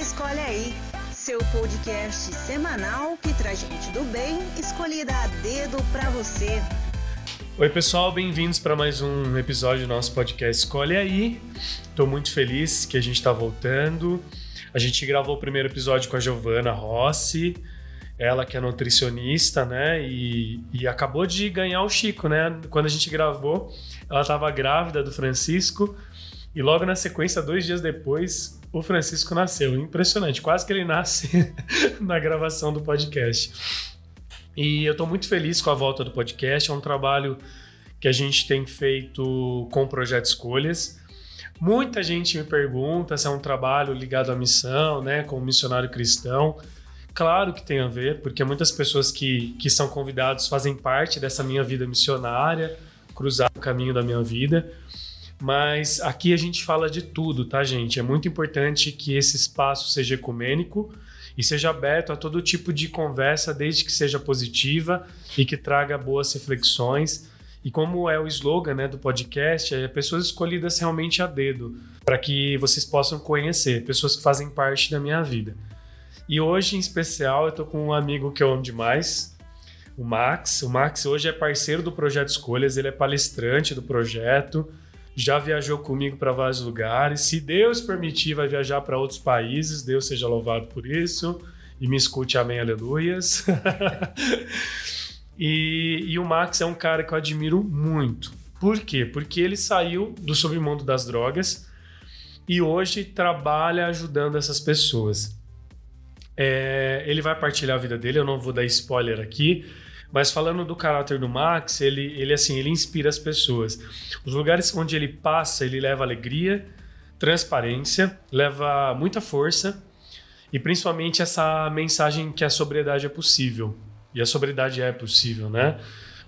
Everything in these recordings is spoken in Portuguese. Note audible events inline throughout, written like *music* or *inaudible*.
Escolhe aí, seu podcast semanal que traz gente do bem escolhida a dedo para você. Oi, pessoal, bem-vindos para mais um episódio do nosso podcast Escolhe aí. Estou muito feliz que a gente está voltando. A gente gravou o primeiro episódio com a Giovana Rossi, ela que é nutricionista, né? E, e acabou de ganhar o Chico, né? Quando a gente gravou, ela estava grávida do Francisco. E logo na sequência, dois dias depois, o Francisco nasceu. Impressionante, quase que ele nasce *laughs* na gravação do podcast. E eu estou muito feliz com a volta do podcast. É um trabalho que a gente tem feito com o Projeto Escolhas. Muita gente me pergunta se é um trabalho ligado à missão, né, como missionário cristão. Claro que tem a ver, porque muitas pessoas que, que são convidados fazem parte dessa minha vida missionária, cruzar o caminho da minha vida. Mas aqui a gente fala de tudo, tá, gente? É muito importante que esse espaço seja ecumênico e seja aberto a todo tipo de conversa, desde que seja positiva e que traga boas reflexões. E como é o slogan né, do podcast, é pessoas escolhidas realmente a dedo, para que vocês possam conhecer, pessoas que fazem parte da minha vida. E hoje, em especial, eu estou com um amigo que eu amo demais, o Max. O Max hoje é parceiro do Projeto Escolhas, ele é palestrante do projeto, já viajou comigo para vários lugares. Se Deus permitir, vai viajar para outros países. Deus seja louvado por isso. E me escute, amém, aleluias. *laughs* e, e o Max é um cara que eu admiro muito. Por quê? Porque ele saiu do submundo das drogas e hoje trabalha ajudando essas pessoas. É, ele vai partilhar a vida dele, eu não vou dar spoiler aqui, mas falando do caráter do Max, ele, ele assim, ele inspira as pessoas. Os lugares onde ele passa, ele leva alegria, transparência, leva muita força e principalmente essa mensagem que a sobriedade é possível. E a sobriedade é possível, né?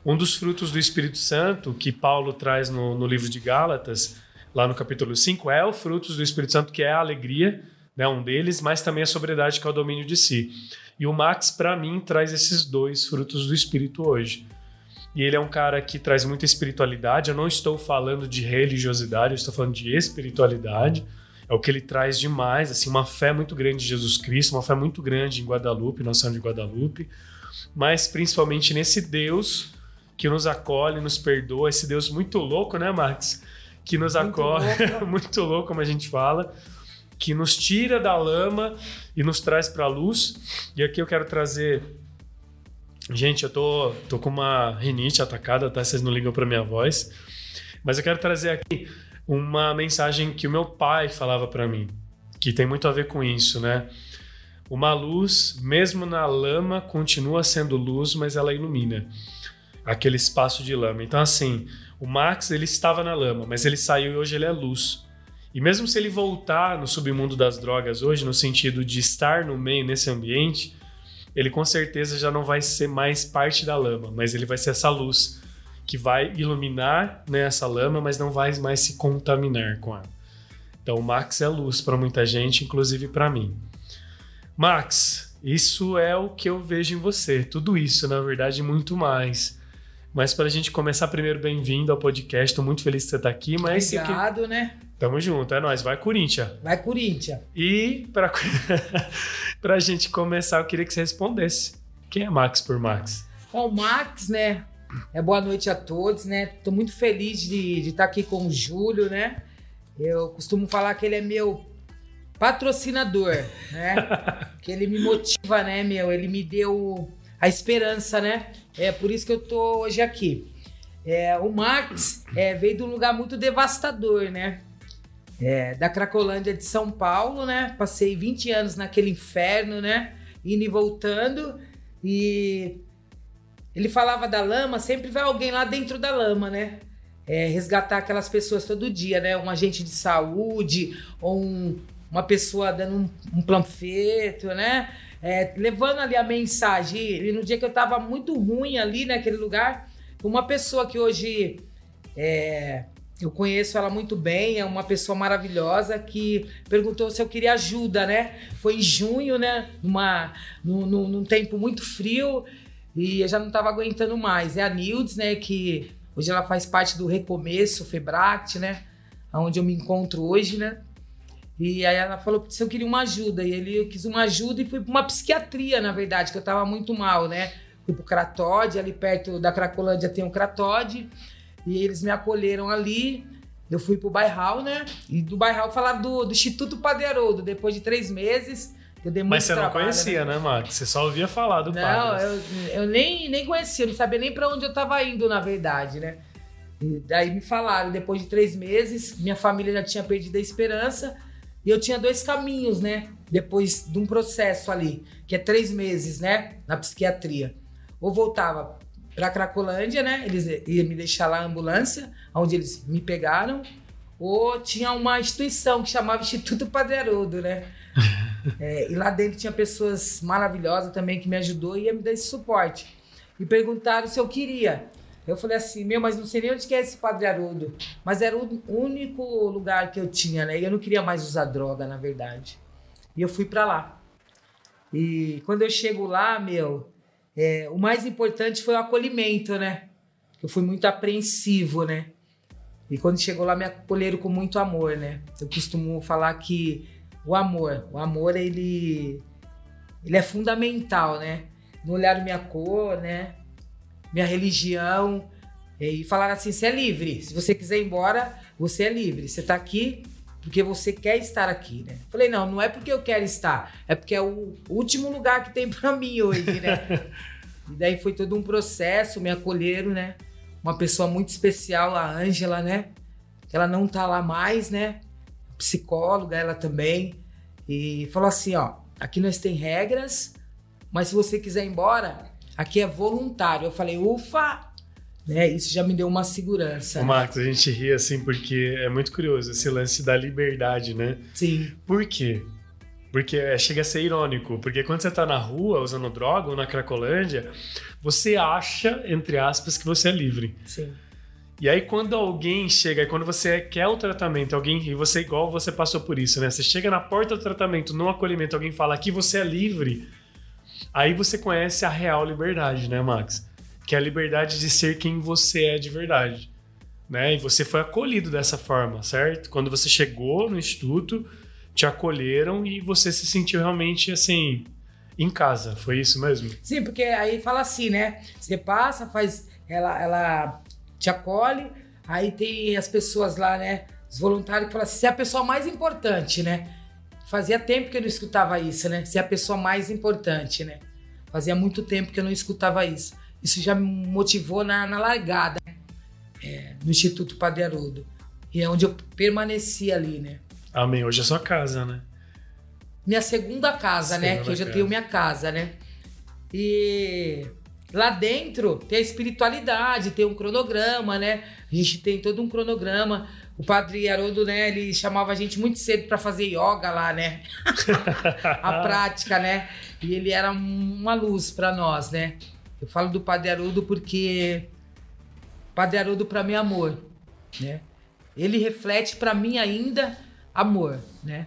Um dos frutos do Espírito Santo que Paulo traz no, no livro de Gálatas, lá no capítulo 5, é o frutos do Espírito Santo, que é a alegria, né, um deles, mas também a sobriedade, que é o domínio de si. E o Max, para mim, traz esses dois frutos do espírito hoje. E ele é um cara que traz muita espiritualidade. Eu não estou falando de religiosidade, eu estou falando de espiritualidade. É o que ele traz demais, assim, uma fé muito grande em Jesus Cristo, uma fé muito grande em Guadalupe, noção de Guadalupe, mas principalmente nesse Deus que nos acolhe, nos perdoa, esse Deus muito louco, né, Max? Que nos muito acolhe, louco. *laughs* muito louco, como a gente fala, que nos tira da lama e nos traz para a luz. E aqui eu quero trazer. Gente, eu tô, tô com uma rinite atacada, tá? Vocês não ligam para minha voz. Mas eu quero trazer aqui uma mensagem que o meu pai falava para mim, que tem muito a ver com isso, né? Uma luz, mesmo na lama, continua sendo luz, mas ela ilumina aquele espaço de lama. Então, assim, o Max ele estava na lama, mas ele saiu e hoje ele é luz. E mesmo se ele voltar no submundo das drogas hoje, no sentido de estar no meio, nesse ambiente, ele com certeza já não vai ser mais parte da lama, mas ele vai ser essa luz que vai iluminar né, essa lama, mas não vai mais se contaminar com ela. Então, o Max é luz para muita gente, inclusive para mim. Max, isso é o que eu vejo em você. Tudo isso, na verdade, muito mais. Mas para a gente começar, primeiro, bem-vindo ao podcast. Estou muito feliz que você está aqui. Mas Obrigado, que... né? Tamo junto, é nóis. Vai, Corinthians. Vai, Corinthians. E pra, *laughs* pra gente começar, eu queria que você respondesse. Quem é Max por Max? Bom, Max, né? É boa noite a todos, né? Tô muito feliz de, de estar tá aqui com o Júlio, né? Eu costumo falar que ele é meu patrocinador, né? *laughs* que ele me motiva, né, meu? Ele me deu a esperança, né? É por isso que eu tô hoje aqui. É, o Max é, veio de um lugar muito devastador, né? é, da Cracolândia de São Paulo, né? Passei 20 anos naquele inferno, né? Indo e voltando. E ele falava da lama, sempre vai alguém lá dentro da lama, né? É, resgatar aquelas pessoas todo dia, né? Um agente de saúde, ou um, uma pessoa dando um, um né? É, levando ali a mensagem. E no dia que eu tava muito ruim ali naquele lugar, uma pessoa que hoje é, eu conheço ela muito bem, é uma pessoa maravilhosa que perguntou se eu queria ajuda, né? Foi em junho, né? Numa, num, num, num tempo muito frio e eu já não estava aguentando mais. É a Nildes, né? Que hoje ela faz parte do Recomeço, Febract, né? Onde eu me encontro hoje, né? E aí ela falou se eu queria uma ajuda. E ele quis uma ajuda e fui para uma psiquiatria, na verdade, que eu tava muito mal, né? Fui pro Cratode, ali perto da Cracolândia tem um Cratode. E eles me acolheram ali. Eu fui pro Bairral, né? E do Bairral falaram do, do Instituto Padeirudo. Depois de três meses, eu dei Mas você não trabalho, conhecia, né, Max? Você só ouvia falar do Não, padre. eu, eu nem, nem conhecia, não sabia nem pra onde eu tava indo, na verdade, né? E daí me falaram, depois de três meses, minha família já tinha perdido a esperança e eu tinha dois caminhos, né? Depois de um processo ali, que é três meses, né? Na psiquiatria. Ou voltava pra Cracolândia, né? Eles iam me deixar lá a ambulância, onde eles me pegaram. Ou tinha uma instituição que chamava Instituto Padre Haroldo, né? *laughs* É, e lá dentro tinha pessoas maravilhosas também que me ajudou e ia me dar esse suporte. E perguntaram se eu queria. Eu falei assim, meu, mas não sei nem onde que é esse Padre Haroldo. Mas era o único lugar que eu tinha, né? E eu não queria mais usar droga, na verdade. E eu fui pra lá. E quando eu chego lá, meu, é, o mais importante foi o acolhimento, né? Eu fui muito apreensivo, né? E quando chegou lá, me acolheram com muito amor, né? Eu costumo falar que o amor, o amor, ele, ele é fundamental, né? Não olharam minha cor, né? Minha religião. E falaram assim: você é livre. Se você quiser ir embora, você é livre. Você tá aqui porque você quer estar aqui, né? Falei: não, não é porque eu quero estar, é porque é o último lugar que tem *laughs* pra mim hoje, né? e daí foi todo um processo, me acolheram, né? Uma pessoa muito especial, a Ângela, né? Ela não tá lá mais, né? Psicóloga, ela também. E falou assim: ó, aqui nós tem regras, mas se você quiser ir embora, aqui é voluntário. Eu falei, ufa! Né? Isso já me deu uma segurança. Ô, Max, a gente ri assim porque é muito curioso esse lance da liberdade, né? Sim, Por quê? Porque é, chega a ser irônico. Porque quando você tá na rua usando droga ou na Cracolândia, você acha, entre aspas, que você é livre. sim. E aí, quando alguém chega, quando você quer o tratamento, alguém, e você, igual você passou por isso, né? Você chega na porta do tratamento, no acolhimento, alguém fala que você é livre, aí você conhece a real liberdade, né, Max? Que é a liberdade de ser quem você é de verdade. Né? E você foi acolhido dessa forma, certo? Quando você chegou no instituto, te acolheram e você se sentiu realmente assim, em casa. Foi isso mesmo? Sim, porque aí fala assim, né? Você passa, faz. Ela, ela te acolhe, aí tem as pessoas lá, né? Os voluntários que falam assim: você é a pessoa mais importante, né? Fazia tempo que eu não escutava isso, né? É a pessoa mais importante, né? Fazia muito tempo que eu não escutava isso. Isso já me motivou na, na largada, né? É, no Instituto Padre Haroldo. E é onde eu permaneci ali, né? Amém. Hoje é sua casa, né? minha segunda casa, né? Segunda Que eu já casa. tenho minha casa, né? E lá dentro tem a espiritualidade, tem um cronograma, né? A gente tem todo um cronograma. O padre Haroldo, né? Ele chamava a gente muito cedo para fazer yoga lá, né? *laughs* a prática, né? E ele era uma luz para nós, né? Eu falo do padre Haroldo porque padre Haroldo para mim é amor, né? Ele reflete para mim ainda amor, né?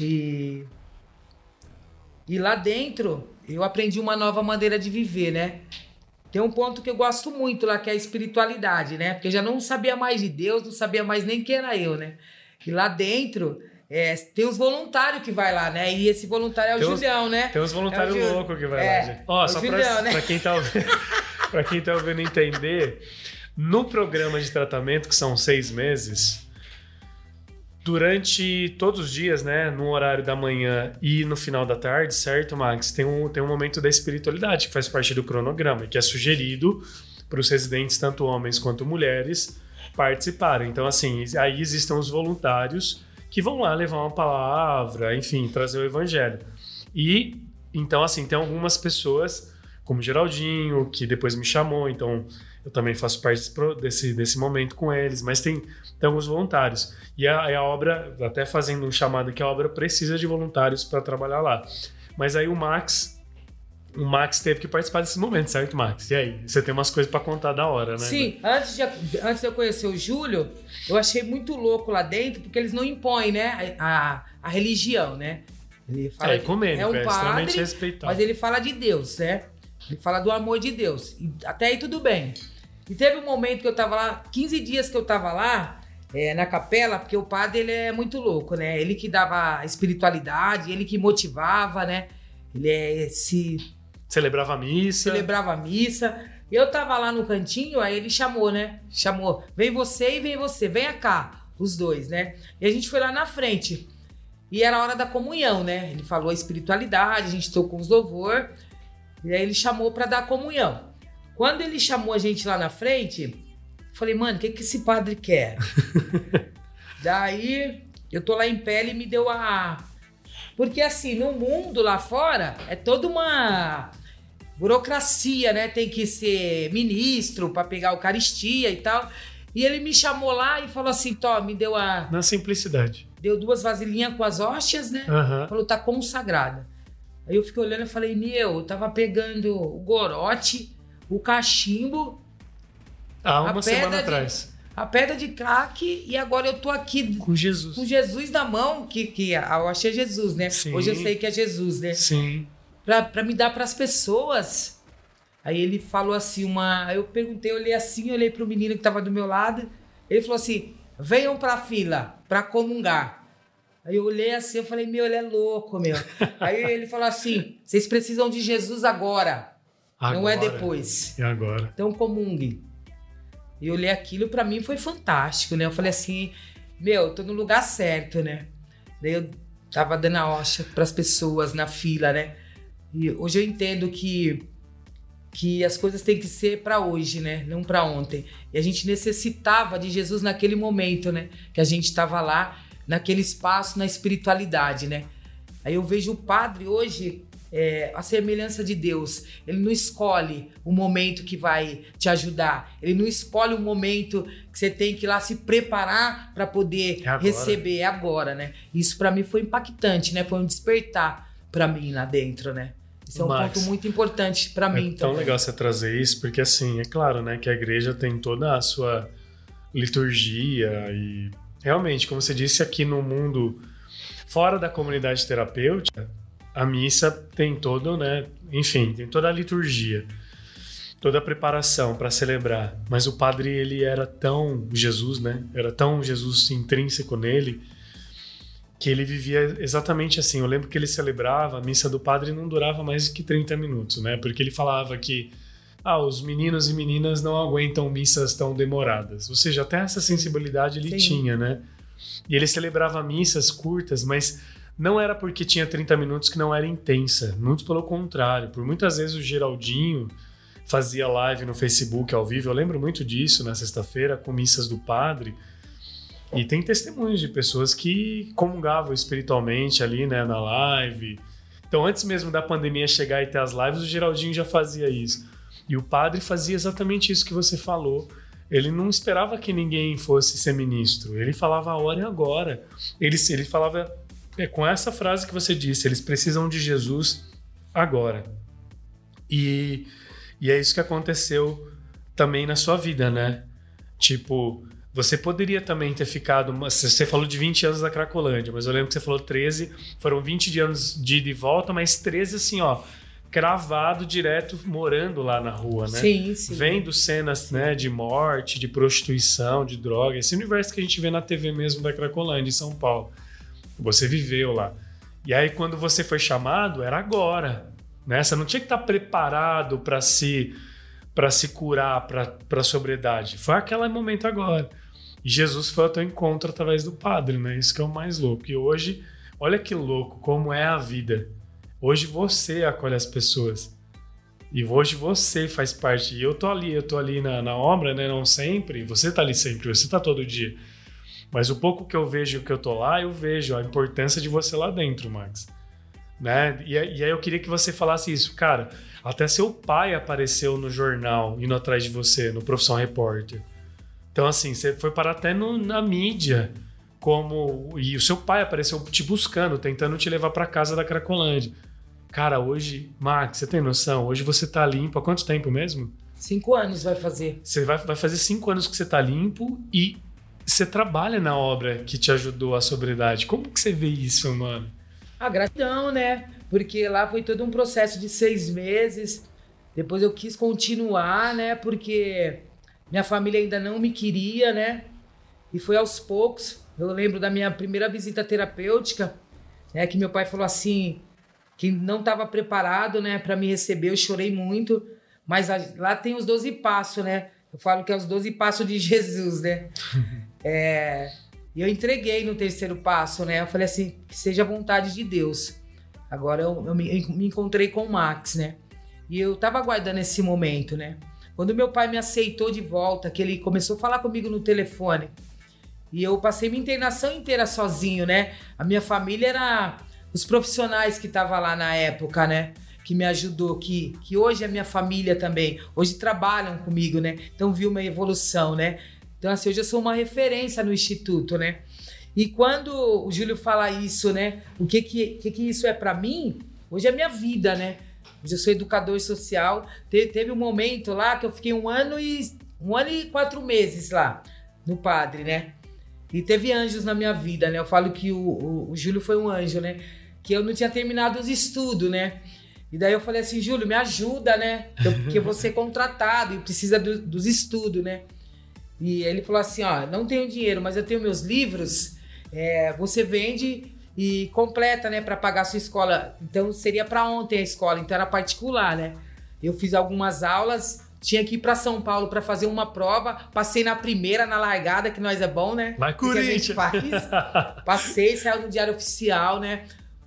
E e lá dentro eu aprendi uma nova maneira de viver, né? Tem um ponto que eu gosto muito lá, que é a espiritualidade, né? Porque eu já não sabia mais de Deus, não sabia mais nem quem era eu, né? E lá dentro é, tem os voluntários que vai lá, né? E esse voluntário é o Tem Julião, né? Tem uns voluntários É o Gil- loucos que vai é, lá, gente. Ó, é só pra, Julião, né? pra quem tá ouvindo, pra quem tá ouvindo entender, no programa de tratamento, que são seis meses, durante todos os dias, né, no horário da manhã e no final da tarde, certo, Max? Tem um, tem um momento da espiritualidade que faz parte do cronograma, que é sugerido para os residentes, tanto homens quanto mulheres, participarem. Então, assim, aí existem os voluntários que vão lá levar uma palavra, enfim, trazer o evangelho. E então, assim, tem algumas pessoas, como Geraldinho, que depois me chamou, então eu também faço parte desse, desse, momento com eles, mas tem, tem alguns voluntários. E a, a obra, até fazendo um chamado aqui, a obra precisa de voluntários para trabalhar lá. Mas aí o Max. O Max teve que participar desse momento, certo, Max? E aí? Você tem umas coisas para contar da hora, né? Sim, antes de, antes de eu conhecer o Júlio, eu achei muito louco lá dentro, porque eles não impõem, né, a, a, religião, né? Ele fala É ecumênico, é um é extremamente padre, respeitado. mas ele fala de Deus, né? Ele fala do amor de Deus. E até aí tudo bem. E teve um momento que eu tava lá, 15 dias que eu tava lá, é, na capela, porque o padre ele é muito louco, né? Ele que dava espiritualidade, ele que motivava, né? Ele é, se Celebrava a missa. celebrava a missa. Eu tava lá no cantinho, aí ele chamou, né? Chamou, vem você e vem você, venha cá, os dois, né? E a gente foi lá na frente. E era a hora da comunhão, né? Ele falou a espiritualidade, a gente tocou uns louvor. E aí ele chamou para dar comunhão. Quando ele chamou a gente lá na frente, falei, mano, o que, que esse padre quer? *laughs* Daí eu tô lá em pé, ele me deu a. Porque assim, no mundo lá fora, é toda uma burocracia, né? Tem que ser ministro para pegar a Eucaristia e tal. E ele me chamou lá e falou assim: Tó, me deu a. Na simplicidade. Deu duas vasilhinhas com as hóstias, né? Aham. Falou, tá consagrada. Aí eu fiquei olhando e falei, meu, eu tava pegando o gorote, o cachimbo, Há uma A semana pedra de- atrás. a pedra de crack e agora eu tô aqui Com Jesus. com Jesus na mão, que, que eu achei Jesus, né? Sim. Hoje eu sei que é Jesus, né? Sim. Pra, pra me dar pras pessoas. Aí ele falou assim, uma. Eu perguntei, olhei assim, olhei pro menino que tava do meu lado. Ele falou assim: venham pra fila, pra comungar. Aí eu olhei assim, eu falei, meu, ele é louco, meu. *laughs* Aí ele falou assim: vocês precisam de Jesus agora, não é Agora. depois. E agora? Então comungue. E eu olhei aquilo, pra mim foi fantástico, né? Eu falei assim, meu, eu tô no lugar certo, né? Daí eu tava dando a hoxa pras pessoas na fila, né? E hoje eu entendo que que as coisas têm que ser pra hoje, né? Não pra ontem. E a gente necessitava de Jesus naquele momento, né? Que a gente tava lá naquele espaço na espiritualidade, né? Aí eu vejo o padre hoje é, a semelhança de Deus. Ele não escolhe o momento que vai te ajudar. Ele não escolhe o momento que você tem que ir lá se preparar para poder É receber. É agora, né? Isso para mim foi impactante, né? Foi um despertar para mim lá dentro, né? Isso é um Max, ponto muito importante para mim É tão também. legal você trazer isso, porque assim, é claro, né, que a igreja tem toda a sua liturgia e realmente, como você disse, aqui no mundo fora da comunidade terapêutica, a missa tem todo, né, enfim, tem toda a liturgia, toda a preparação para celebrar. Mas o padre ele era tão Jesus, né? Era tão Jesus intrínseco nele que ele vivia exatamente assim. Eu lembro que ele celebrava, a missa do padre não durava mais que 30 minutos, né? Porque ele falava que ah, os meninos e meninas não aguentam missas tão demoradas. Ou seja, até essa sensibilidade ele Sim. tinha, né? E ele celebrava missas curtas, mas não era porque tinha 30 minutos que não era intensa. Muito pelo contrário. Por muitas vezes o Geraldinho fazia live no Facebook ao vivo. Eu lembro muito disso na sexta-feira com missas do padre. E tem testemunhos de pessoas que comungavam espiritualmente ali, né, na live. Então, antes mesmo da pandemia chegar e ter as lives, o Geraldinho já fazia isso. E o padre fazia exatamente isso que você falou. Ele não esperava que ninguém fosse ser ministro. Ele falava a hora e agora. Ele, ele falava é, com essa frase que você disse: eles precisam de Jesus agora. E, e é isso que aconteceu também na sua vida, né? Tipo, você poderia também ter ficado. uma- Você falou de 20 anos da Cracolândia, mas eu lembro que você falou 13, foram 20 de anos de ida e volta, mas 13 assim, ó, cravado direto, morando lá na rua, né? Sim, sim. Vendo cenas né, de morte, de prostituição, de droga, esse universo que a gente vê na TV mesmo da Cracolândia, em São Paulo. Você viveu lá. E aí, quando você foi chamado, era agora. Né? Você não tinha que estar preparado para se para se curar, para a sobriedade. Foi aquele momento agora. E Jesus foi ao teu encontro através do padre, né? Isso que é o mais louco. E hoje, olha que louco como é a vida. Hoje você acolhe as pessoas. E hoje você faz parte. E eu tô ali, eu tô ali na, na obra, né? Não sempre. Você tá ali sempre, você tá todo dia. Mas o pouco que eu vejo que eu tô lá, eu vejo a importância de você lá dentro, Max. Né? E, aí- e aí eu queria que você falasse isso. Cara, até seu pai apareceu no jornal, indo atrás de você, no Profissão Repórter. Então, assim, você foi parar até no- na mídia. como E o seu pai apareceu te buscando, tentando te levar pra casa da Cracolândia. Cara, hoje, Max, você tem noção? Hoje você tá limpo há quanto tempo mesmo? Cinco anos vai fazer. Você vai, vai fazer cinco anos que você tá limpo e você trabalha na obra que te ajudou à sobriedade. Como que você vê isso, mano? A gratidão, né? Porque lá foi todo um processo de seis meses. Depois eu quis continuar, né? Porque minha família ainda não me queria, né? E foi aos poucos. Eu lembro da minha primeira visita terapêutica, né, que meu pai falou assim, que não estava preparado, né, para me receber. Eu chorei muito, mas lá tem os 12 passos, né? Eu falo que é os 12 passos de *laughs* Jesus, né? É, e eu entreguei no terceiro passo, né? Eu falei assim, que seja a vontade de Deus. Agora eu, eu me, me, encontrei com o Max, né? E eu tava aguardando esse momento, né? Quando meu pai me aceitou de volta, que ele começou a falar comigo no telefone, e eu passei minha internação inteira sozinho, né? A minha família era os profissionais que estavam lá na época, né? Que me ajudou, que, que hoje é minha família também. Hoje trabalham comigo, né? Então viu uma evolução, né? Então, assim, hoje eu sou uma referência no Instituto, né? E quando o Júlio fala isso, né? O que que, que, que isso é para mim? Hoje é minha vida, né? Hoje eu sou educador social. Te, teve um momento lá que eu fiquei um ano e um ano e quatro meses lá no Padre, né? E teve anjos na minha vida, né? Eu falo que o, o, o Júlio foi um anjo, né? Que eu não tinha terminado os estudos, né? E daí eu falei assim, Júlio, me ajuda, né? Porque eu vou ser contratado e precisa do, dos estudos, né? E ele falou assim: ó, não tenho dinheiro, mas eu tenho meus livros. É, você vende e completa, né, para pagar a sua escola. Então seria para ontem a escola, então era particular, né? Eu fiz algumas aulas, tinha que ir para São Paulo para fazer uma prova, passei na primeira na largada, que nós é bom, né? Vai Corinthians. *laughs* Passei, saiu no diário oficial, né?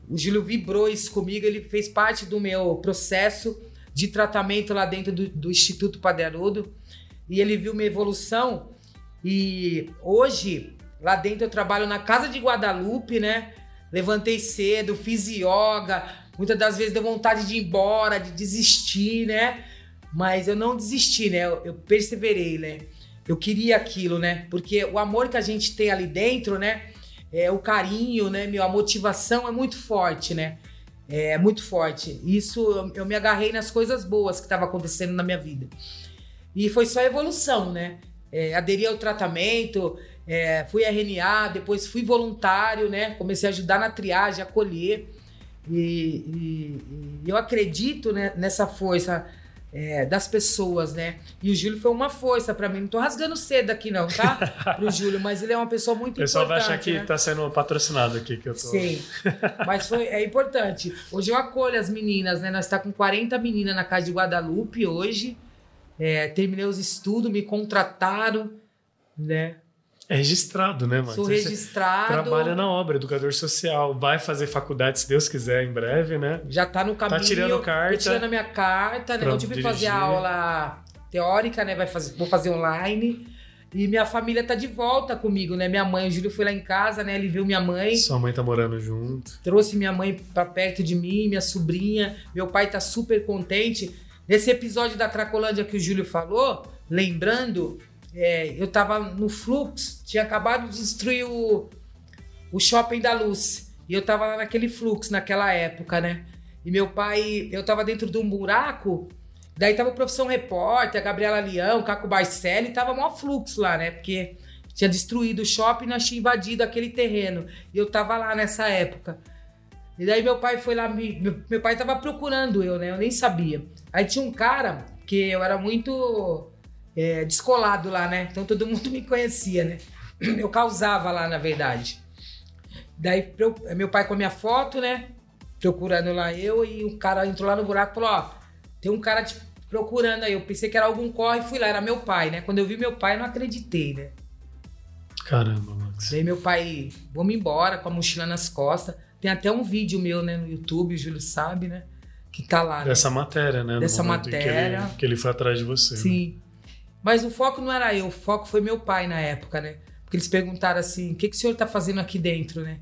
O Júlio vibrou isso comigo, ele fez parte do meu processo de tratamento lá dentro do, do Instituto Padre Arudo e ele viu minha evolução. E hoje, lá dentro, eu trabalho na Casa de Guadalupe, né? Levantei cedo, fiz yoga. Muitas das vezes deu vontade de ir embora, de desistir, né? Mas eu não desisti, né? Eu, eu perseverei, né? Eu queria aquilo, né? Porque o amor que a gente tem ali dentro, né? É, o carinho, né? Meu, a motivação é muito forte, né? É muito forte. Isso eu, eu me agarrei nas coisas boas que estavam acontecendo na minha vida. E foi só evolução, né? É, aderi ao tratamento, é, fui RNA, depois fui voluntário, né? Comecei a ajudar na triagem, acolher. E, e, e eu acredito né, nessa força é, das pessoas, né? E o Júlio foi uma força para mim. Não tô rasgando cedo aqui, não, tá? *laughs* Pro Júlio, mas ele é uma pessoa muito importante. O pessoal vai achar que né? tá sendo patrocinado aqui que eu tô. Sim. *laughs* mas foi, é importante. Hoje eu acolho as meninas, né? Nós tá com 40 meninas na casa de Guadalupe hoje. É, terminei os estudos, me contrataram, né? É registrado, né, mano? Sou registrado. trabalha na obra, educador social. Vai fazer faculdade, se Deus quiser, em breve, né? Já tá no caminho. Tá tirando carta. Tô tirando a minha carta, né? Eu tive que fazer aula teórica, né? Vai fazer, vou fazer online. E minha família tá de volta comigo, né? Minha mãe, o Júlio foi lá em casa, né? Ele viu minha mãe. Sua mãe tá morando junto. Trouxe minha mãe pra perto de mim, minha sobrinha. Meu pai tá super contente. Nesse episódio da Cracolândia que o Júlio falou, lembrando, é, eu tava no fluxo, tinha acabado de destruir o, o shopping da luz. E eu tava lá naquele fluxo naquela época, né? E meu pai, eu tava dentro de um buraco, daí tava o Profissão Repórter, a Gabriela Leão, o Caco Barcelli, tava maior fluxo lá, né? Porque tinha destruído o shopping nós tinha invadido aquele terreno. E eu tava lá nessa época. E daí meu pai foi lá, meu, meu pai tava procurando eu, né? Eu nem sabia. Aí tinha um cara que eu era muito é, descolado lá, né? Então todo mundo *laughs* me conhecia, né? Eu causava lá, na verdade. Daí meu pai com a minha foto, né? Procurando lá eu, e o cara entrou lá no buraco e falou: Ó, tem um cara te procurando aí. Eu pensei que era algum corre, fui lá, era meu pai, né? Quando eu vi meu pai, não acreditei, né? Caramba, Max. Daí meu pai, vamos embora com a mochila nas costas. Tem até um vídeo meu, né, no YouTube, o Júlio sabe, né? Que tá lá. Né? Dessa né? matéria, né? Dessa matéria. Que ele, que ele, foi atrás de você. Né? Sim. Né? Mas o foco não era eu, o foco foi meu pai na época, né? Porque eles perguntaram assim: o que, que o senhor tá fazendo aqui dentro, né?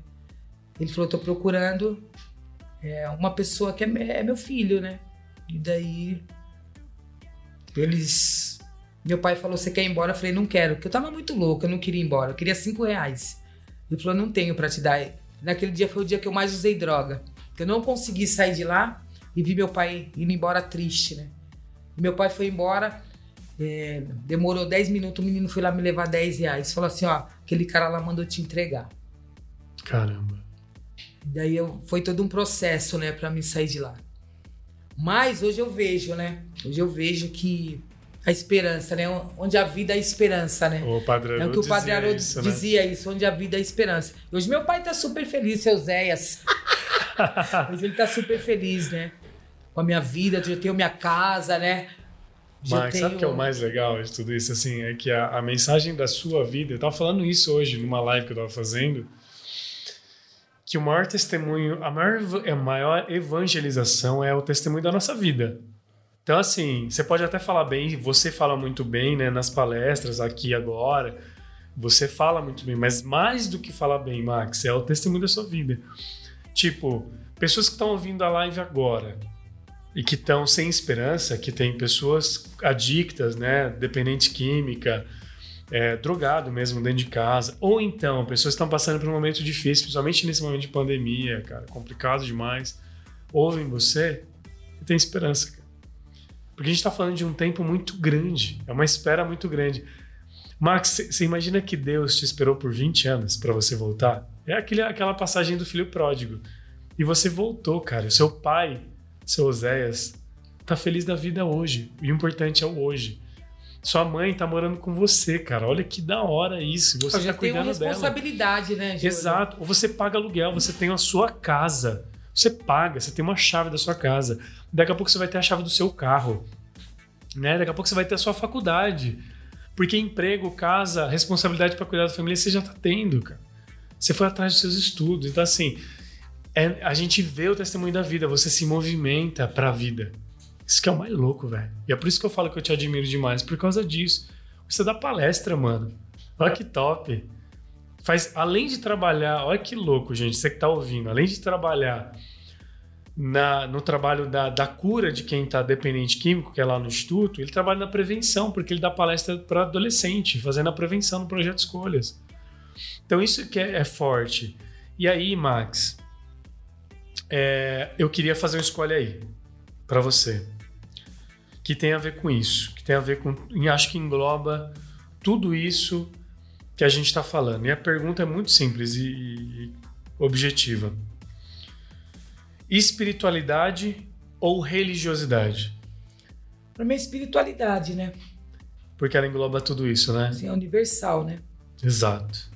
Ele falou: tô procurando é, uma pessoa que é, é meu filho, né? E daí. Eles. Meu pai falou: Você quer ir embora? Eu falei: Não quero, porque eu tava muito louco, eu não queria ir embora. Eu queria cinco reais. Ele falou: Não tenho para te dar. Naquele dia foi o dia que eu mais usei droga. Eu não consegui sair de lá e vi meu pai indo embora triste, né? meu pai foi embora, é, demorou 10 minutos, o menino foi lá me levar 10 reais. Falou assim: ó, aquele cara lá mandou te entregar. Caramba. Daí eu, foi todo um processo, né, para me sair de lá. Mas hoje eu vejo, né? Hoje eu vejo que A esperança, né? Onde a vida é esperança, né? O Padre É o que o Padre dizia Haroldo isso, né? dizia isso, onde a vida é esperança. E hoje meu pai tá super feliz, seu Zéias. *laughs* hoje ele tá super feliz, né? Com a minha vida, eu tenho minha casa, né? Mas sabe o que é o mais legal de tudo isso? Assim, é que a, a mensagem da sua vida, eu tava falando isso hoje numa live que eu tava fazendo, que o maior testemunho, a maior, a maior evangelização é o testemunho da nossa vida. Então, assim, você pode até falar bem, você fala muito bem, né, nas palestras aqui agora, você fala muito bem, mas mais do que falar bem, Max, é o testemunho da sua vida. Tipo, pessoas que estão ouvindo a live agora, e que estão sem esperança, que tem pessoas adictas, né, dependente química, é, drogado mesmo dentro de casa, ou então pessoas que estão passando por um momento difícil, principalmente nesse momento de pandemia, cara, complicado demais, ouvem você e tem esperança, cara. Porque a gente está falando de um tempo muito grande, é uma espera muito grande. Max, você imagina que Deus te esperou por 20 anos para você voltar? É aquele, aquela passagem do filho pródigo. E você voltou, cara. O seu pai, seu Oséias, tá feliz da vida hoje. E o importante é o hoje. Sua mãe tá morando com você, cara. Olha que da hora isso. Você já tá tem uma cuidando dela. responsabilidade, né, Júlio? Exato. Ou você paga aluguel, você tem a sua casa. Você paga, você tem uma chave da sua casa. Daqui a pouco você vai ter a chave do seu carro. Né? Daqui a pouco você vai ter a sua faculdade. Porque emprego, casa, responsabilidade para cuidar da família você já tá tendo, cara. Você foi atrás dos seus estudos. Então, assim, é- a gente vê o testemunho da vida, você se movimenta pra vida. Isso que é o mais louco, velho. E é por isso que eu falo que eu te admiro demais, por causa disso. Você dá palestra, mano. Olha que top. Faz, além de trabalhar, olha que louco, gente, você que tá ouvindo, além de trabalhar na, no trabalho da, da cura de quem tá dependente químico, que é lá no Instituto, ele trabalha na prevenção, porque ele dá palestra para adolescente, fazendo a prevenção no projeto Escolhas. Então isso que é, é forte. E aí, Max, é, eu queria fazer uma escolha aí para você, que tem a ver com isso, que tem a ver com, acho que engloba tudo isso que a gente está falando. E a pergunta é muito simples e, e objetiva: espiritualidade ou religiosidade? Pra mim é espiritualidade, né? Porque ela engloba tudo isso, né? Assim, é universal, né? Exato.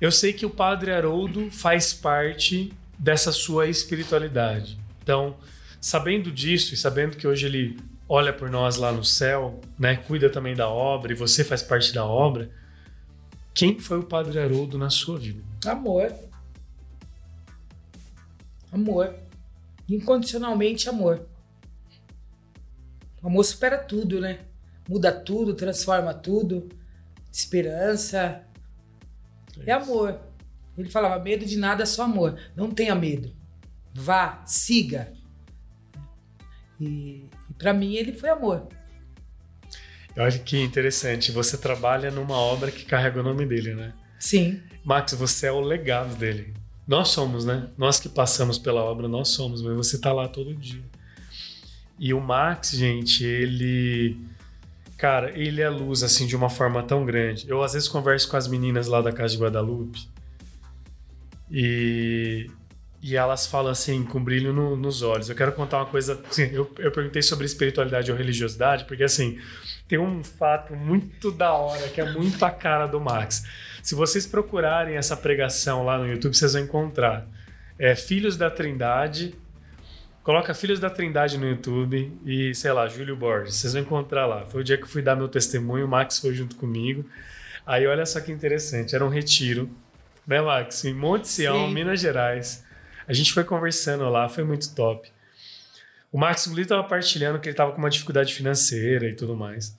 Eu sei que o Padre Haroldo faz parte dessa sua espiritualidade. Então, sabendo disso e sabendo que hoje ele olha por nós lá no céu, né, cuida também da obra e você faz parte da obra, quem foi o Padre Haroldo na sua vida? Amor. Amor. Incondicionalmente amor. O amor supera tudo, né? Muda tudo, transforma tudo. Esperança. É amor. Ele falava: medo de nada, só amor. Não tenha medo. Vá, siga. E, e para mim ele foi amor. Olha que interessante, você trabalha numa obra que carrega o nome dele, né? Sim. Max, você é o legado dele. Nós somos, né? Nós que passamos pela obra, nós somos, mas você tá lá todo dia. E o Max, gente, ele. Cara, ele é luz, assim, de uma forma tão grande. Eu, às vezes, converso com as meninas lá da Casa de Guadalupe. E. E elas falam assim, com brilho no- nos olhos. Eu quero contar uma coisa. Assim, eu, eu perguntei sobre espiritualidade ou religiosidade, porque, assim, tem um fato muito da hora, que é muito a cara do Max. Se vocês procurarem essa pregação lá no YouTube, vocês vão encontrar. É Filhos da Trindade. Coloca Filhos da Trindade no YouTube e, sei lá, Júlio Borges. Vocês vão encontrar lá. Foi o dia que eu fui dar meu testemunho, o Max foi junto comigo. Aí olha só que interessante, era um retiro, né, Max? Em Monte Sião, Sim. Minas Gerais. A gente foi conversando lá, foi muito top. O Max Gulli estava partilhando que ele estava com uma dificuldade financeira e tudo mais.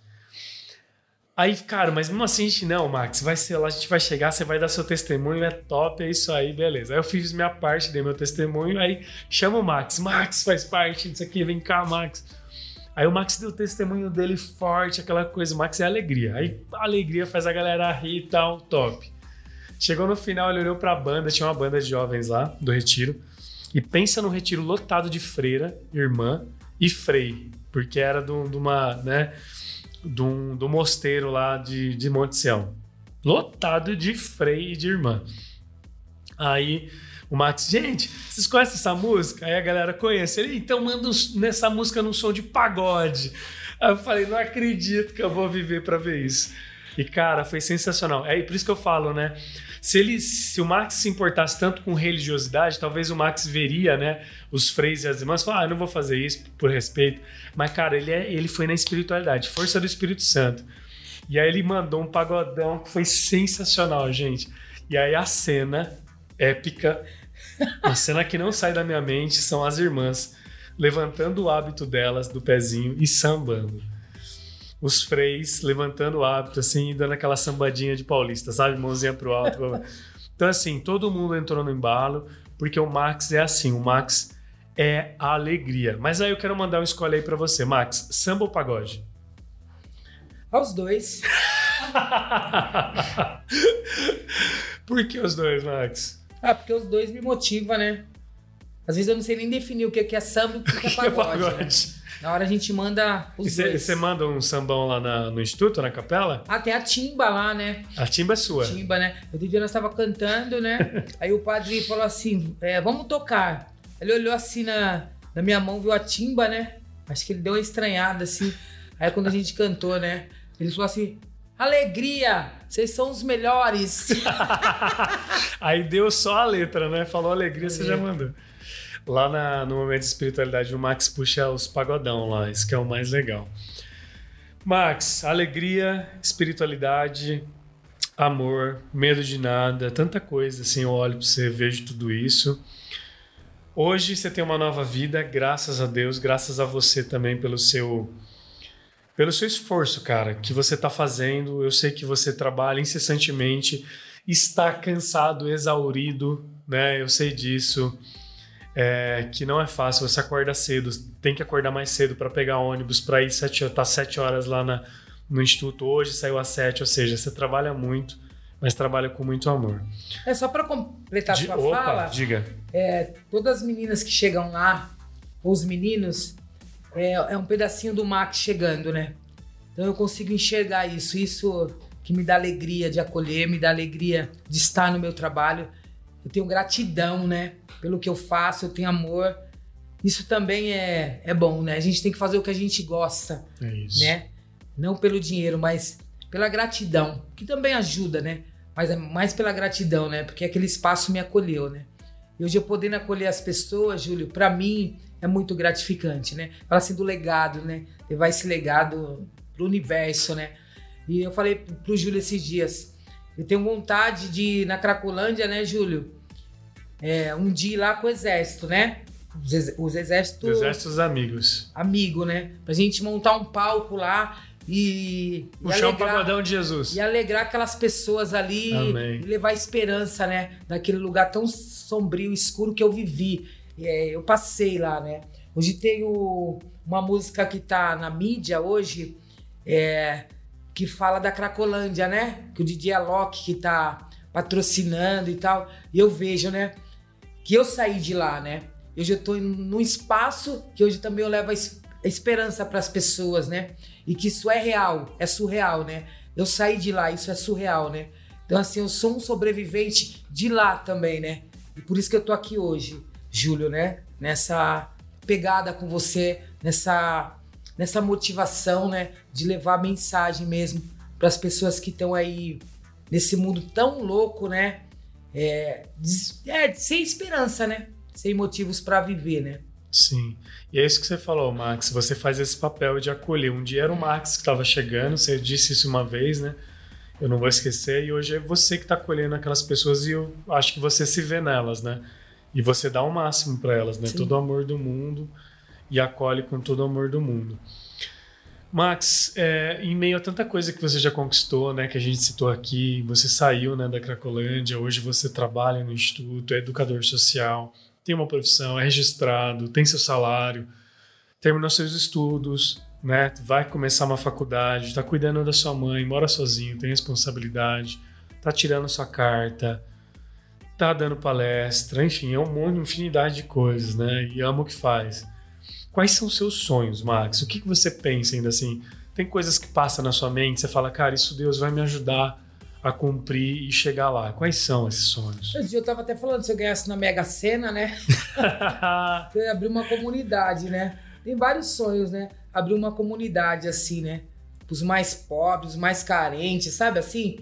Aí, cara, mas mesmo assim, a gente, não, Max, vai ser lá, a gente vai chegar, você vai dar seu testemunho, é top, é isso aí, beleza. Aí eu fiz minha parte, dei meu testemunho, aí chama o Max, Max faz parte disso aqui, vem cá, Max. Aí o Max deu o testemunho dele forte, aquela coisa, o Max é alegria. Aí a alegria faz a galera rir e tal, top. Chegou no final, ele olhou pra banda, tinha uma banda de jovens lá, do retiro, e pensa num retiro lotado de freira, irmã e frei, porque era de um- uma, né, de um, do mosteiro lá de, de Monte Sião. Lotado de frei e de irmã. Aí o Max, gente, vocês conhecem essa música? Aí a galera conhece. Ele, então manda uns- nessa música num som de pagode. Aí eu falei, não acredito que eu vou viver para ver isso. E, cara, foi sensacional. É por isso que eu falo, né? Se, ele, se o Max se importasse tanto com religiosidade, talvez o Max veria, né? Os freis e as irmãs falar, ah, eu não vou fazer isso por respeito. Mas, cara, ele, é, ele foi na espiritualidade, força do Espírito Santo. E aí ele mandou um pagodão que foi sensacional, gente. E aí a cena épica, a cena que não sai da minha mente, são as irmãs levantando o hábito delas do pezinho e sambando os freis levantando o hábito, assim, e dando aquela sambadinha de paulista, sabe? Mãozinha pro alto. *laughs* então, assim, todo mundo entrou no embalo, porque o Max é assim, o Max é a alegria. Mas aí eu quero mandar um escolha aí pra você, Max, samba ou pagode? Aos dois. *laughs* Por que os dois, Max? Ah, porque os dois me motivam, né? Às vezes eu não sei nem definir o que é samba e o que é pagode. *laughs* Que é pagode? Né? Na hora a gente manda os e Você manda um sambão lá na, no instituto, na capela? Ah, tem a timba lá, né? A timba é sua. Timba, né? Outro dia nós estava cantando, né? *laughs* Aí o padre falou assim, é, vamos tocar. Ele olhou assim na, na minha mão, viu a timba, né? Acho que ele deu uma estranhada, assim. Aí quando a gente cantou, né? Ele falou assim, alegria, vocês são os melhores. *laughs* Aí deu só a letra, né? Falou alegria, você já mandou. Lá na, no momento de espiritualidade, o Max puxa os pagodão lá, isso que é o mais legal. Max, alegria, espiritualidade, amor, medo de nada, tanta coisa assim, eu olho para você, vejo tudo isso. Hoje você tem uma nova vida, graças a Deus, graças a você também pelo seu pelo seu esforço, cara, que você está fazendo. Eu sei que você trabalha incessantemente, está cansado, exaurido, né? Eu sei disso é, que não é fácil. Você acorda cedo, tem que acordar mais cedo para pegar ônibus para ir sete, tá sete horas lá na, no instituto. Hoje saiu às sete, ou seja, você trabalha muito, mas trabalha com muito amor. É só para completar a sua opa, fala. Diga. É, todas as meninas que chegam lá, ou os meninos, é, é um pedacinho do Max chegando, né? Então eu consigo enxergar isso, isso que me dá alegria de acolher, me dá alegria de estar no meu trabalho. Eu tenho gratidão, né? pelo que eu faço, eu tenho amor. Isso também é, é bom, né? A gente tem que fazer o que a gente gosta, é isso. né? Não pelo dinheiro, mas pela gratidão, que também ajuda, né? Mas é mais pela gratidão, né? Porque aquele espaço me acolheu, né? E hoje eu podendo acolher as pessoas, Júlio, para mim é muito gratificante, né? Fala assim do legado, né? Levar esse legado pro universo, né? E eu falei pro Júlio esses dias, eu tenho vontade de ir na Cracolândia, né, Júlio? é, um dia lá com o exército, né? Os, ex os exércitos. Os exércitos amigos. Amigo, né? Pra gente montar um palco lá e. Puxar o pagodão de Jesus. E alegrar aquelas pessoas ali Amém. e levar esperança, né? Daquele lugar tão sombrio, escuro que eu vivi. É, eu passei lá, né? Hoje tem uma música que tá na mídia hoje, é, que fala da Cracolândia, né? Que o DJ Alok que tá patrocinando e tal. E eu vejo, né? que eu saí de lá, né? Eu já estou num espaço que hoje também eu levo a esperança para as pessoas, né? E que isso é real, é surreal, né? Eu saí de lá, isso é surreal, né? Então, assim, eu sou um sobrevivente de lá também, né? E por isso que eu tô aqui hoje, Júlio, né? Nessa pegada com você, nessa, nessa motivação, né? De levar a mensagem mesmo para as pessoas que estão aí nesse mundo tão louco, né? é, é, sem esperança, né? Sem motivos para viver, né? Sim. E é isso que você falou, Max. Você faz esse papel de acolher. Um dia era o Max que estava chegando, você disse isso uma vez, né? Eu não vou esquecer. E hoje é você que está acolhendo aquelas pessoas e eu acho que você se vê nelas, né? E você dá o máximo para elas, né? Sim. Todo o amor do mundo e acolhe com todo o amor do mundo. Max, é, em meio a tanta coisa que você já conquistou, né, que a gente citou aqui, você saiu né, da Cracolândia, hoje você trabalha no instituto, é educador social, tem uma profissão, é registrado, tem seu salário, terminou seus estudos, né, vai começar uma faculdade, está cuidando da sua mãe, mora sozinho, tem responsabilidade, está tirando sua carta, está dando palestra, enfim, é um monte, infinidade de coisas, né, e ama o que faz. Quais são os seus sonhos, Max? O que, que você pensa ainda assim? Tem coisas que passam na sua mente, você fala, cara, isso Deus vai me ajudar a cumprir e chegar lá. Quais são esses sonhos? Dia eu tava até falando, se eu ganhasse na Mega Sena, né? *laughs* eu ia abrir uma comunidade, né? Tem vários sonhos, né? abrir uma comunidade assim, né? Os mais pobres, os mais carentes, sabe assim?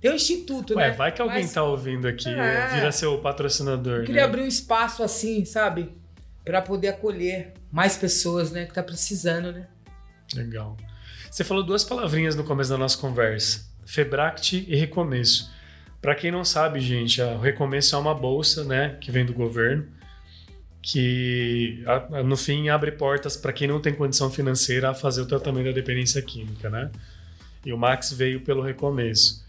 Tem um instituto, Ué, né? vai que alguém Mas tá ouvindo aqui, É. vira seu patrocinador. Eu queria né? abrir um espaço assim, sabe? Pra poder acolher mais pessoas, né? Que tá precisando, né? Legal. Você falou duas palavrinhas no começo da nossa conversa: Febract e Recomeço. Para quem não sabe, gente, o Recomeço é uma bolsa, né, que vem do governo, que no fim abre portas para quem não tem condição financeira a fazer o tratamento da dependência química, né? E o Max veio pelo Recomeço.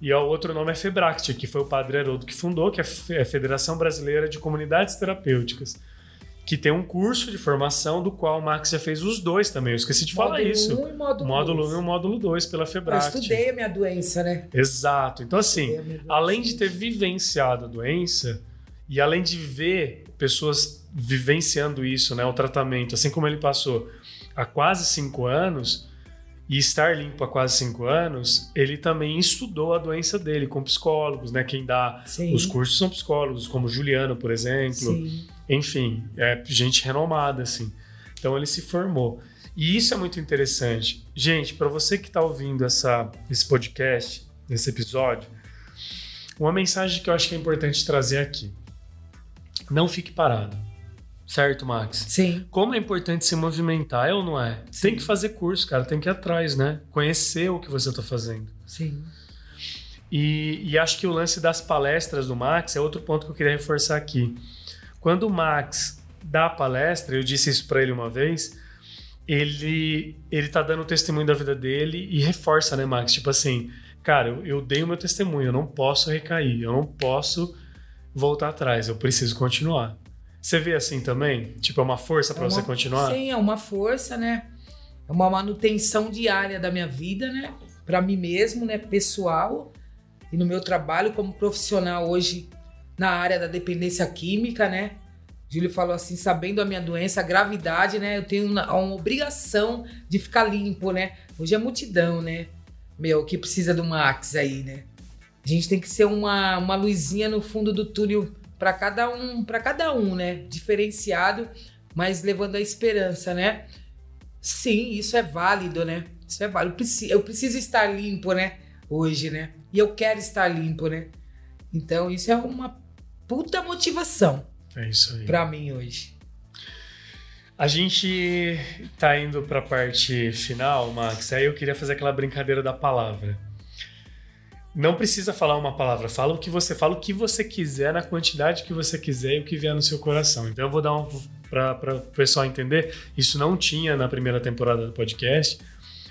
E o outro nome é Febract, que foi o padre Haroldo que fundou, que é a é a Federação Brasileira de Comunidades Terapêuticas, que tem um curso de formação do qual o Max já fez os dois também. Eu esqueci de falar módulo isso. 1 e módulo Módulo 1 2. e o módulo 2 pela Eu Febract. estudei a minha doença, né? Exato. Então, assim, além de ter vivenciado a doença e além de ver pessoas vivenciando isso, né, o tratamento, assim como ele passou há quase cinco anos e estar limpo há quase cinco anos, ele também estudou a doença dele com psicólogos, né? Quem dá Sim. os cursos são psicólogos, como Juliano, por exemplo. Sim. Enfim, é gente renomada, assim. Então ele se formou. E isso é muito interessante. Gente, para você que está ouvindo essa, esse podcast, esse episódio, uma mensagem que eu acho que é importante trazer aqui. Não fique parado. Certo, Max? Sim. Como é importante se movimentar, é ou não é? Tem que fazer curso, cara, tem que ir atrás, né? Conhecer o que você está fazendo. Sim. E, e acho que o lance das palestras do Max é outro ponto que eu queria reforçar aqui. Quando o Max dá a palestra, eu disse isso para ele uma vez, ele ele tá dando o testemunho da vida dele e reforça, né, Max? Tipo assim, cara, eu, eu dei o meu testemunho, eu não posso recair, eu não posso voltar atrás, eu preciso continuar. Você vê assim também? Tipo, é uma força para É você continuar? Sim, é uma força, né? É uma manutenção diária da minha vida, né? Para mim mesmo, né? Pessoal e no meu trabalho como profissional hoje na área da dependência química, né? Júlio falou assim, sabendo a minha doença, a gravidade, né? Eu tenho uma, uma obrigação de ficar limpo, né? Hoje é multidão, né? Meu, que precisa do Max aí, né? A gente tem que ser uma, uma luzinha no fundo do túnel para cada um, para cada um, né? Diferenciado, mas levando a esperança, né? Sim, isso é válido, né? Isso é válido. Eu preciso, eu preciso estar limpo, né? Hoje, né? E eu quero estar limpo, né? Então, isso é uma puta motivação É isso aí. para mim hoje. A gente tá indo pra parte final, Max. Aí eu queria fazer aquela brincadeira da palavra. Não precisa falar uma palavra, fala o que você fala, o que você quiser, na quantidade que você quiser e o que vier no seu coração. Então eu vou dar um para o pessoal entender. Isso não tinha na primeira temporada do podcast,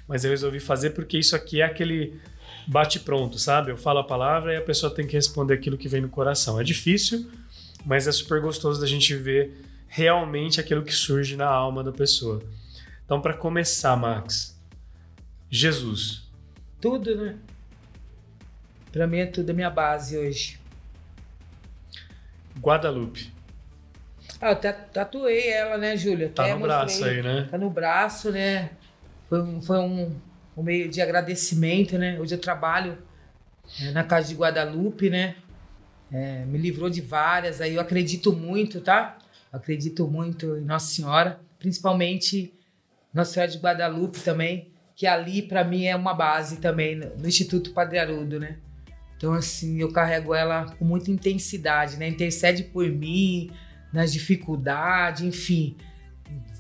mas eu resolvi fazer porque isso aqui é aquele bate pronto, sabe? Eu falo a palavra e a pessoa tem que responder aquilo que vem no coração. É difícil, mas é super gostoso da gente ver realmente aquilo que surge na alma da pessoa. Então, para começar, Max, Jesus. Tudo, né? Para mim é tudo a minha base hoje. Guadalupe. Ah, eu ta- tatuei ela, né, Júlia? Tá Até no braço mostrei. aí, né? Tá no braço, né? Foi um, foi um, um meio de agradecimento, né? Hoje eu trabalho é, na casa de Guadalupe, né? É, me livrou de várias, aí eu acredito muito, tá? Eu acredito muito em Nossa Senhora, principalmente Nossa Senhora de Guadalupe também, que ali para mim é uma base também no Instituto Padre Arudo, né? Então assim, eu carrego ela com muita intensidade, né? Intercede por mim nas dificuldades, enfim,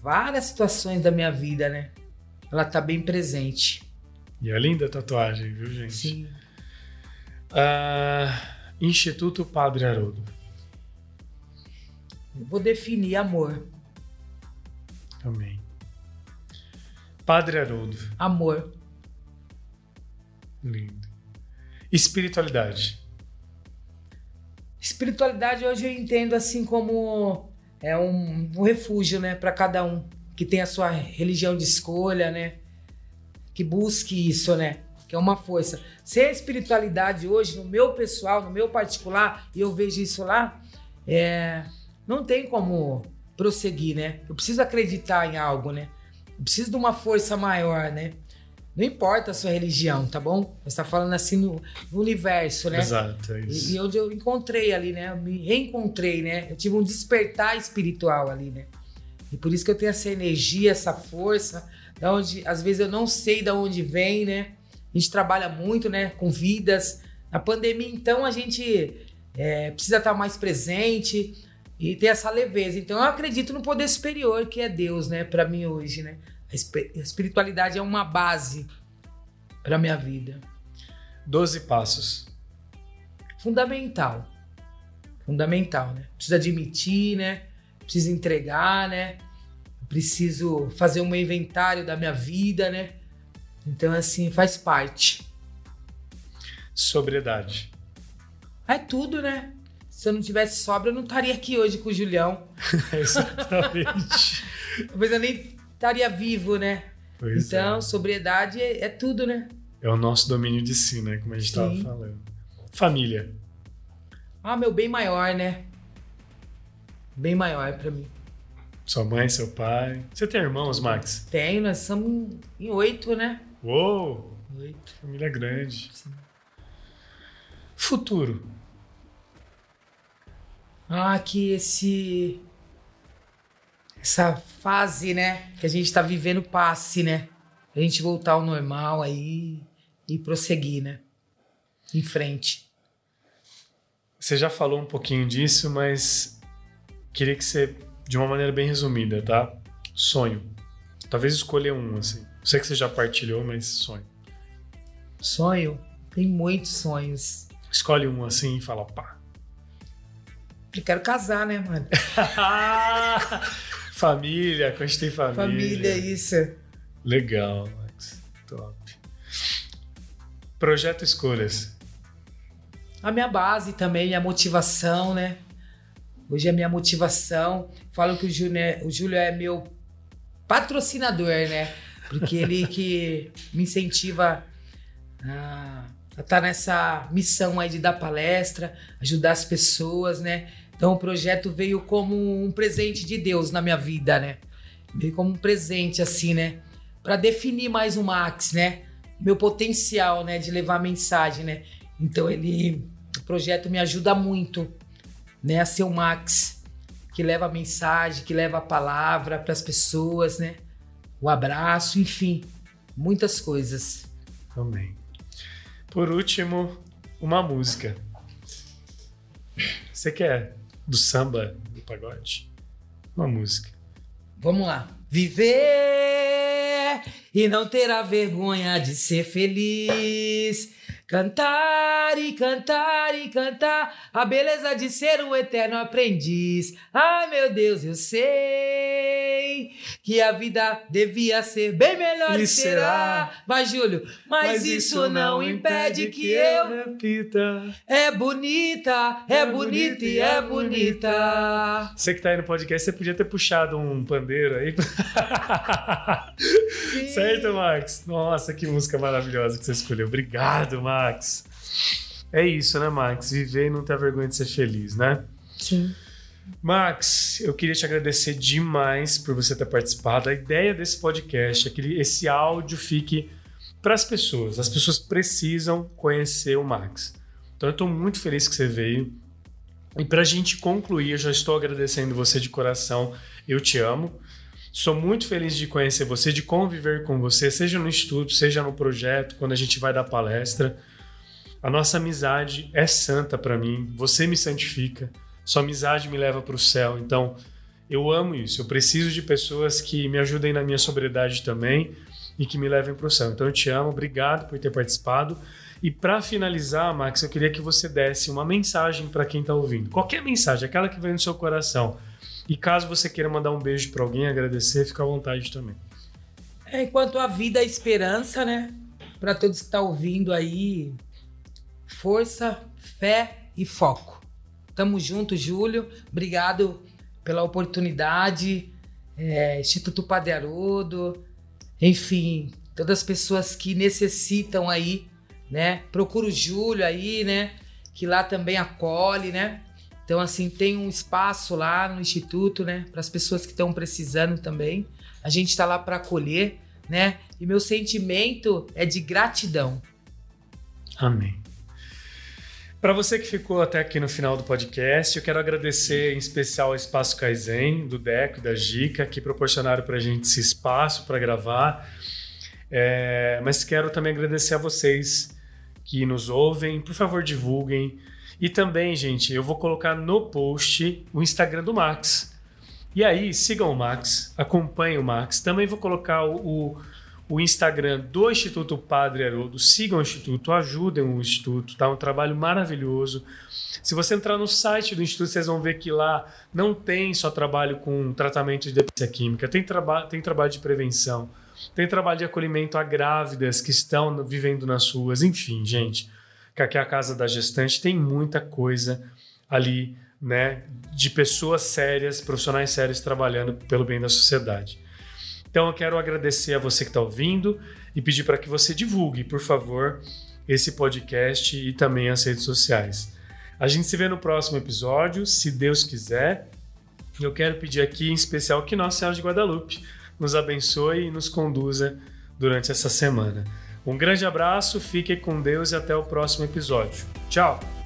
várias situações da minha vida, né? Ela tá bem presente. E é linda a tatuagem, viu, gente? Sim. Ah, Instituto Padre Haroldo. Eu Vou definir amor. Amém. Padre Haroldo. Amor. Lindo. Espiritualidade. Espiritualidade hoje eu entendo assim como é um, um refúgio, né, para cada um que tem a sua religião de escolha, né, que busque isso, né, que é uma força. Sem a espiritualidade hoje, no meu pessoal, no meu particular, e eu vejo isso lá, é, não tem como prosseguir, né? Eu preciso acreditar em algo, né? Eu preciso de uma força maior, né? Não importa a sua religião, tá bom? Você está falando assim no, no universo, né? Exato, é E, isso. e onde eu encontrei ali, né? Eu me reencontrei, né? Eu tive um despertar espiritual ali, né? E por isso que eu tenho essa energia, essa força, da onde às vezes eu não sei de onde vem, né? A gente trabalha muito, né, com vidas. Na pandemia, então, a gente é, precisa estar mais presente e ter essa leveza. Então, eu acredito no poder superior que é Deus, né, para mim hoje, né? A espiritualidade é uma base para minha vida. Doze passos. Fundamental. Fundamental, né? Precisa admitir, né? Precisa entregar, né? Preciso fazer um inventário da minha vida, né? Então, assim, faz parte. Sobriedade. É tudo, né? Se eu não tivesse sobra, eu não estaria aqui hoje com o Julião. *laughs* Exatamente. *laughs* Talvez eu nem estaria vivo, né? Pois então, é. sobriedade é, é, tudo, né? É o nosso domínio de si, né? Como a gente estava falando. Família. Ah, meu bem maior, né? Bem maior para mim. Sua mãe, seu pai. Você tem irmãos, Max? Tenho, nós somos em oito, né? Uou! Oito. Família grande. Sim. Futuro. Ah, que esse essa fase, né, que a gente está vivendo passe, né? A gente voltar ao normal aí e prosseguir, né? Em frente. Você já falou um pouquinho disso, mas queria que você, de uma maneira bem resumida, tá? Sonho. Talvez escolher um, assim. Sei que você já partilhou, mas sonho. Sonho? Tem muitos sonhos. Escolhe um assim e fala, pá. Eu quero casar, né, mano? *laughs* família, quando a gente tem família. Família, isso. Legal, Max. Top. Projeto Escolhas. A minha base também, minha motivação, né? Hoje é minha motivação. Falo que o Júlio é, o Júlio é meu patrocinador, né? Porque ele que me incentiva a estar tá nessa missão aí de dar palestra, ajudar as pessoas, né? Então o projeto veio como um presente de Deus na minha vida, né? Veio como um presente assim, né? Para definir mais o Max, né? Meu potencial, né, de levar mensagem, né? Então ele o projeto me ajuda muito, né, a ser o Max que leva a mensagem, que leva a palavra para as pessoas, né? O abraço, enfim, muitas coisas. Também. Por último, uma música. Você quer do samba, do pagode? Uma música. Vamos lá. Viver e não ter a vergonha de ser feliz Cantar e cantar e cantar a beleza de ser um eterno aprendiz. Ai meu Deus, eu sei que a vida devia ser bem melhor e, será. será. Vai, Júlio, mas, mas isso, isso não impede que eu repita. É bonita, é, é bonita e é bonita. Você que tá aí no podcast, você podia ter puxado um pandeiro aí. *laughs* certo, Max? Nossa, que música maravilhosa que você escolheu. Obrigado, Max. Max. É isso, né, Max? Viver e não ter vergonha de ser feliz, né? Sim. Max, eu queria te agradecer demais por você ter participado. A ideia desse podcast é que esse áudio fique para as pessoas. As pessoas precisam conhecer o Max. Então eu estou muito feliz que você veio. E para a gente concluir, eu já estou agradecendo você de coração. Eu te amo. Sou muito feliz de conhecer você, de conviver com você, seja no estudo, seja no projeto, quando a gente vai dar palestra. A nossa amizade é santa para mim, você me santifica, sua amizade me leva para o céu. Então, eu amo isso. Eu preciso de pessoas que me ajudem na minha sobriedade também e que me levem para o céu. Então, eu te amo, obrigado por ter participado. E para finalizar, Max, eu queria que você desse uma mensagem para quem está ouvindo. Qualquer mensagem, aquela que vem no seu coração e caso você queira mandar um beijo para alguém, agradecer, fica à vontade também. É, enquanto a vida é esperança, né? Para todos que estão tá ouvindo aí, força, fé e foco. Tamo junto, Júlio. Obrigado pela oportunidade. É, Instituto Padre Haroldo, enfim, todas as pessoas que necessitam aí, né? Procura o Júlio aí, né? Que lá também acolhe, né? Então, assim, tem um espaço lá no Instituto, né, para as pessoas que estão precisando também. A gente está lá para acolher, né? E meu sentimento é de gratidão. Amém. Para você que ficou até aqui no final do podcast, eu quero agradecer em especial ao Espaço Kaizen, do Deco e da Gica, que proporcionaram para a gente esse espaço para gravar. É, mas quero também agradecer a vocês que nos ouvem. Por favor, divulguem. E também, gente, eu vou colocar no post o Instagram do Max. E aí, sigam o Max, acompanhem o Max. Também vou colocar o, o o Instagram do Instituto Padre Haroldo. Sigam o Instituto, ajudem o Instituto, tá? Um trabalho maravilhoso. Se você entrar no site do Instituto, vocês vão ver que lá não tem só trabalho com tratamento de dependência química, tem, traba tem trabalho de prevenção, tem trabalho de acolhimento a grávidas que estão vivendo nas ruas, enfim, gente. Que aqui é a casa da gestante, tem muita coisa ali, né? De pessoas sérias, profissionais sérios trabalhando pelo bem da sociedade. Então eu quero agradecer a você que está ouvindo e pedir para que você divulgue, por favor, esse podcast e também as redes sociais. A gente se vê no próximo episódio, se Deus quiser. Eu quero pedir aqui em especial que Nossa Senhora de Guadalupe nos abençoe e nos conduza durante essa semana. Um grande abraço, fique com Deus e até o próximo episódio. Tchau!